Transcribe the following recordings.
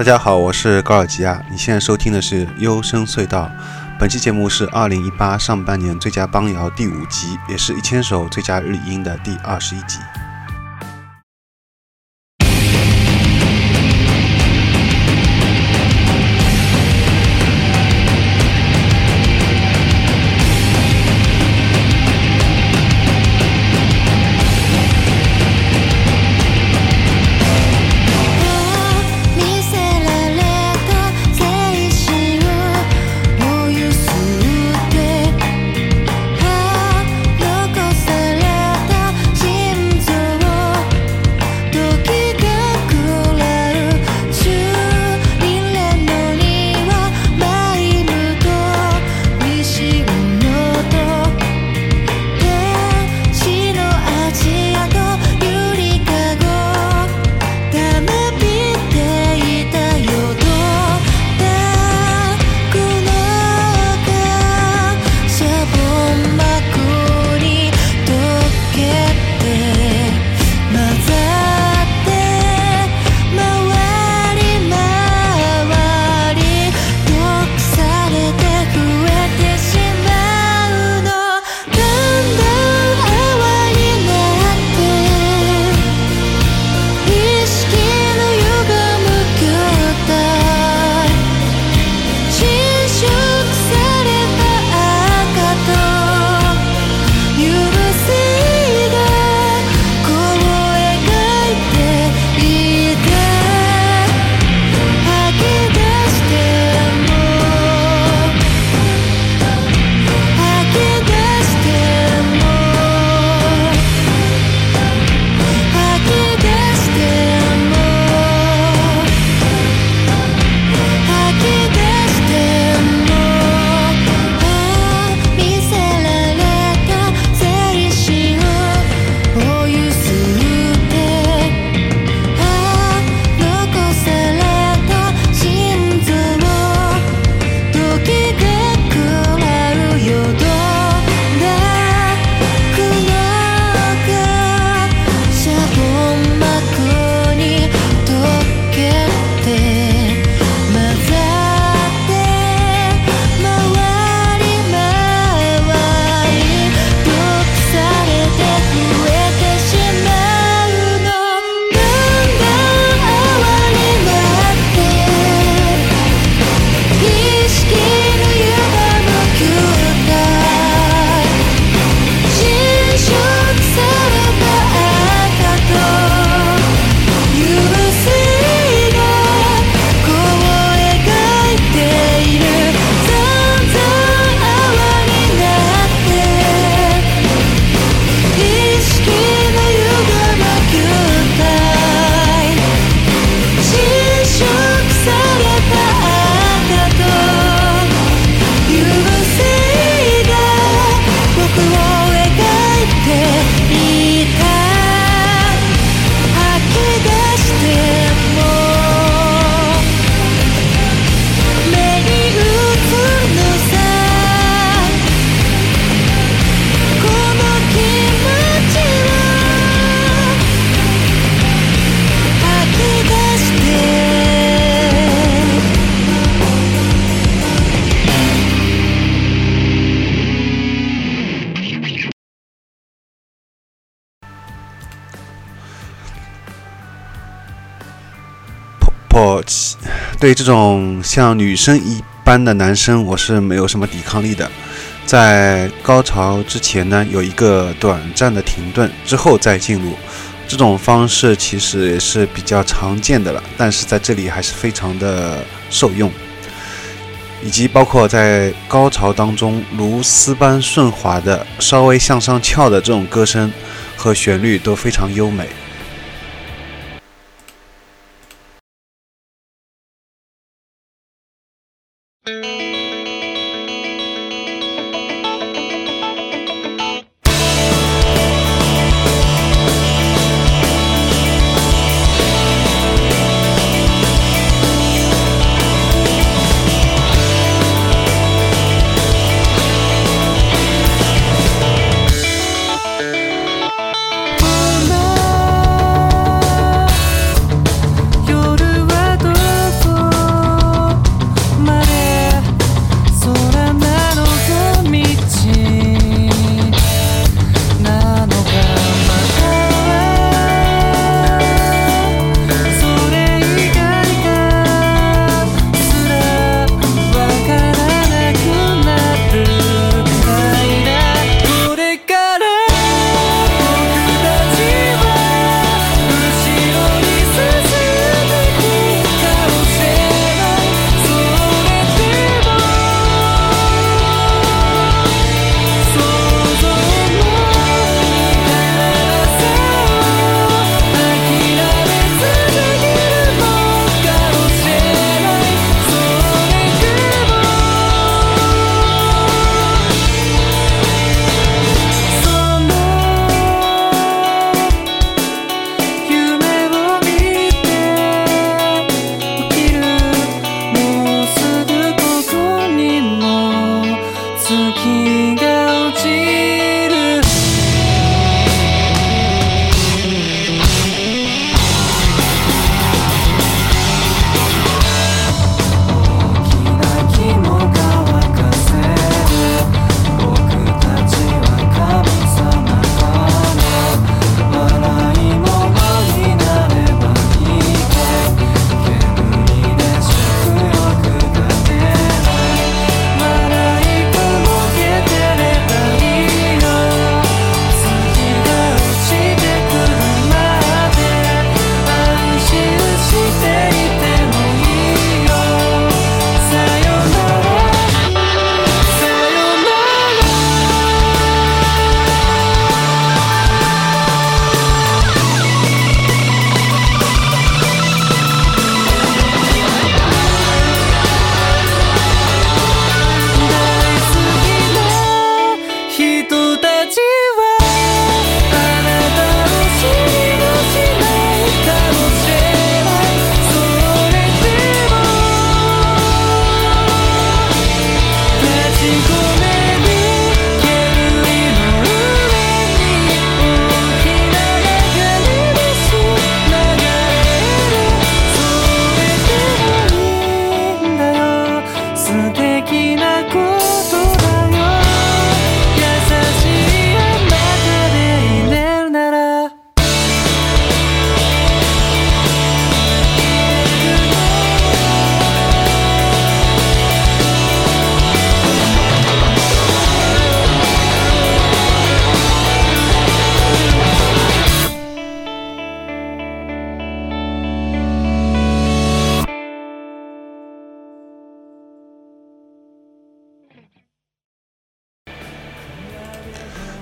大家好，我是高尔基亚。你现在收听的是《幽深隧道》，本期节目是二零一八上半年最佳邦谣第五集，也是一千首最佳日语音的第二十一集。破气，对这种像女生一般的男生，我是没有什么抵抗力的。在高潮之前呢，有一个短暂的停顿，之后再进入，这种方式其实也是比较常见的了。但是在这里还是非常的受用，以及包括在高潮当中如丝般顺滑的、稍微向上翘的这种歌声和旋律都非常优美。Música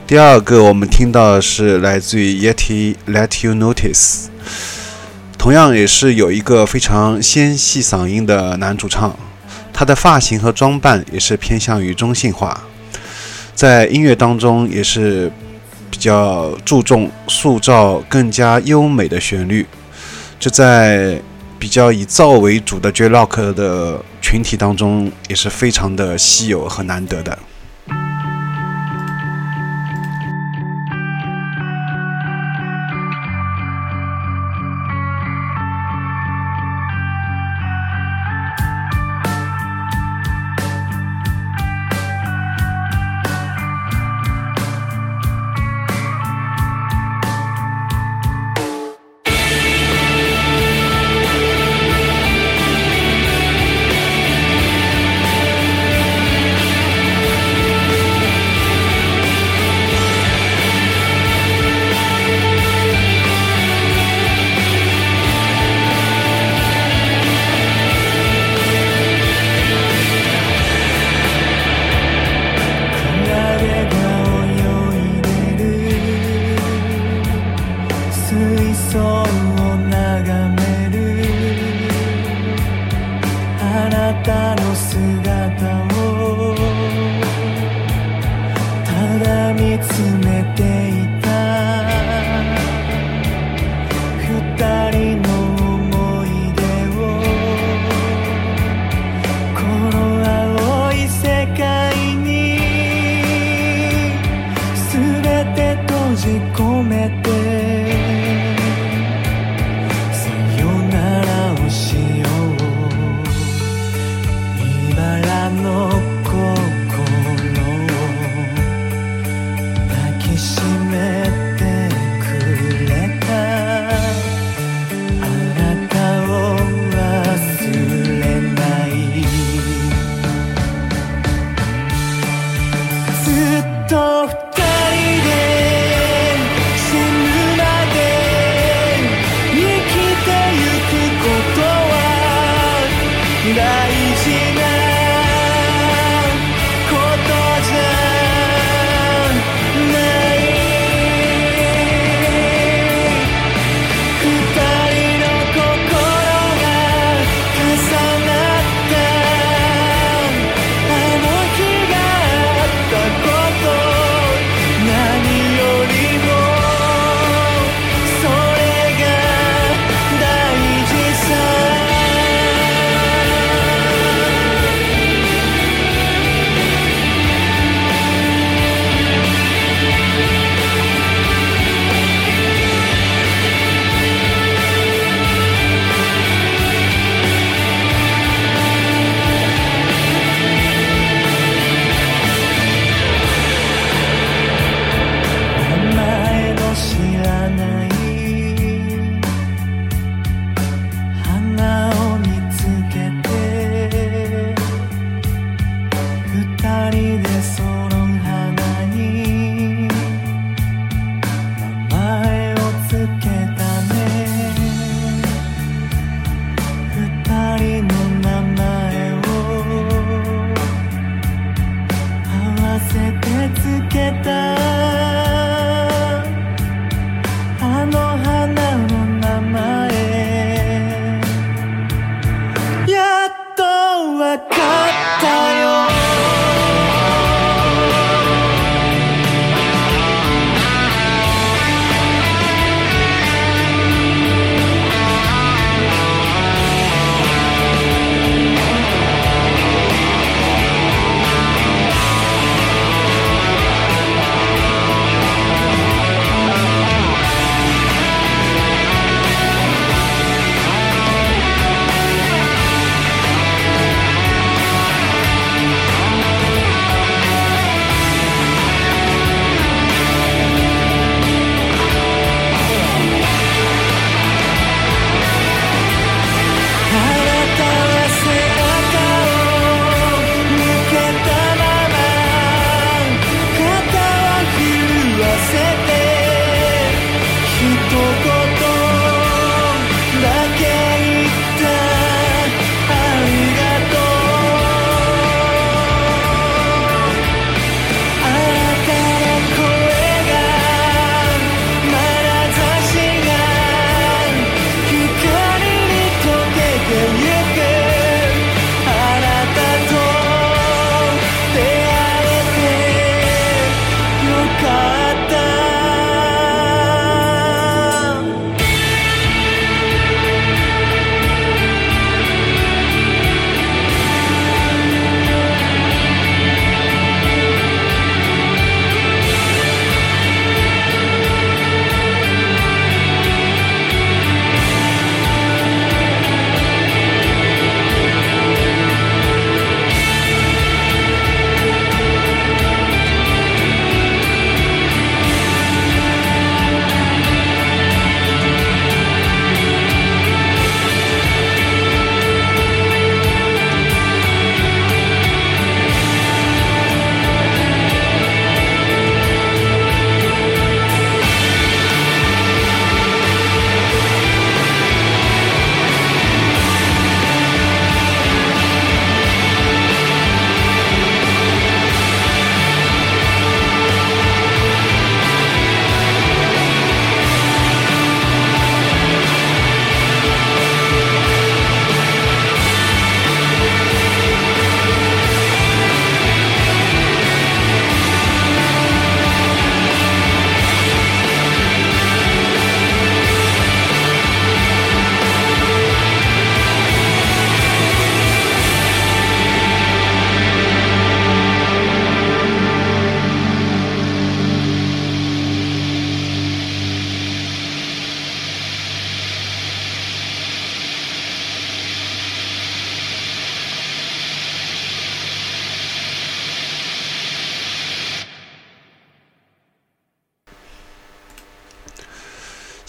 第二个我们听到的是来自于 Yeti Let You Notice，同样也是有一个非常纤细嗓音的男主唱，他的发型和装扮也是偏向于中性化，在音乐当中也是比较注重塑造更加优美的旋律，这在比较以噪为主的 J Rock 的群体当中也是非常的稀有和难得的。と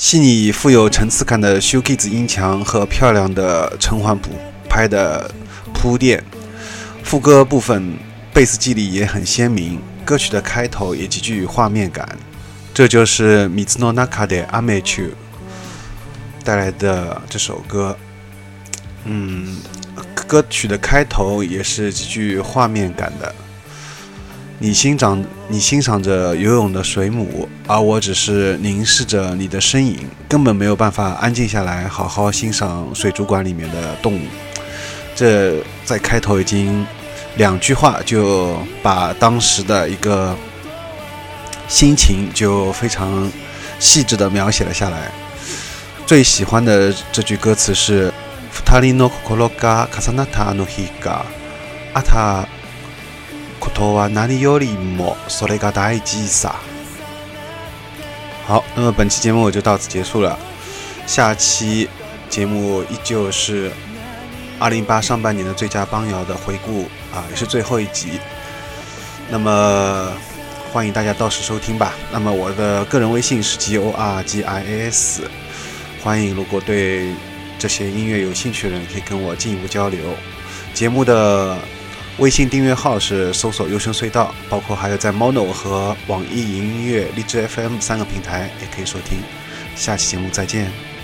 细腻富有层次感的 s h o k i z 音墙和漂亮的橙环补拍的铺垫，副歌部分贝斯肌理也很鲜明，歌曲的开头也极具画面感。这就是米兹诺纳卡的阿美曲带来的这首歌。嗯，歌曲的开头也是极具画面感的。你欣赏你欣赏着游泳的水母，而我只是凝视着你的身影，根本没有办法安静下来，好好欣赏水族馆里面的动物。这在开头已经两句话就把当时的一个心情就非常细致的描写了下来。最喜欢的这句歌词是“ふたりの心が重なったあの日があた ことは何よりもそれが大事さ”。好，那么本期节目就到此结束了。下期节目依旧是二零八上半年的最佳邦谣的回顾啊，也是最后一集。那么欢迎大家到时收听吧。那么我的个人微信是 G O R G I A S，欢迎如果对这些音乐有兴趣的人可以跟我进一步交流。节目的 微信订阅号是搜索“优声隧道”，包括还有在 Mono 和网易云音乐、荔枝 FM 三个平台也可以收听。下期节目再见。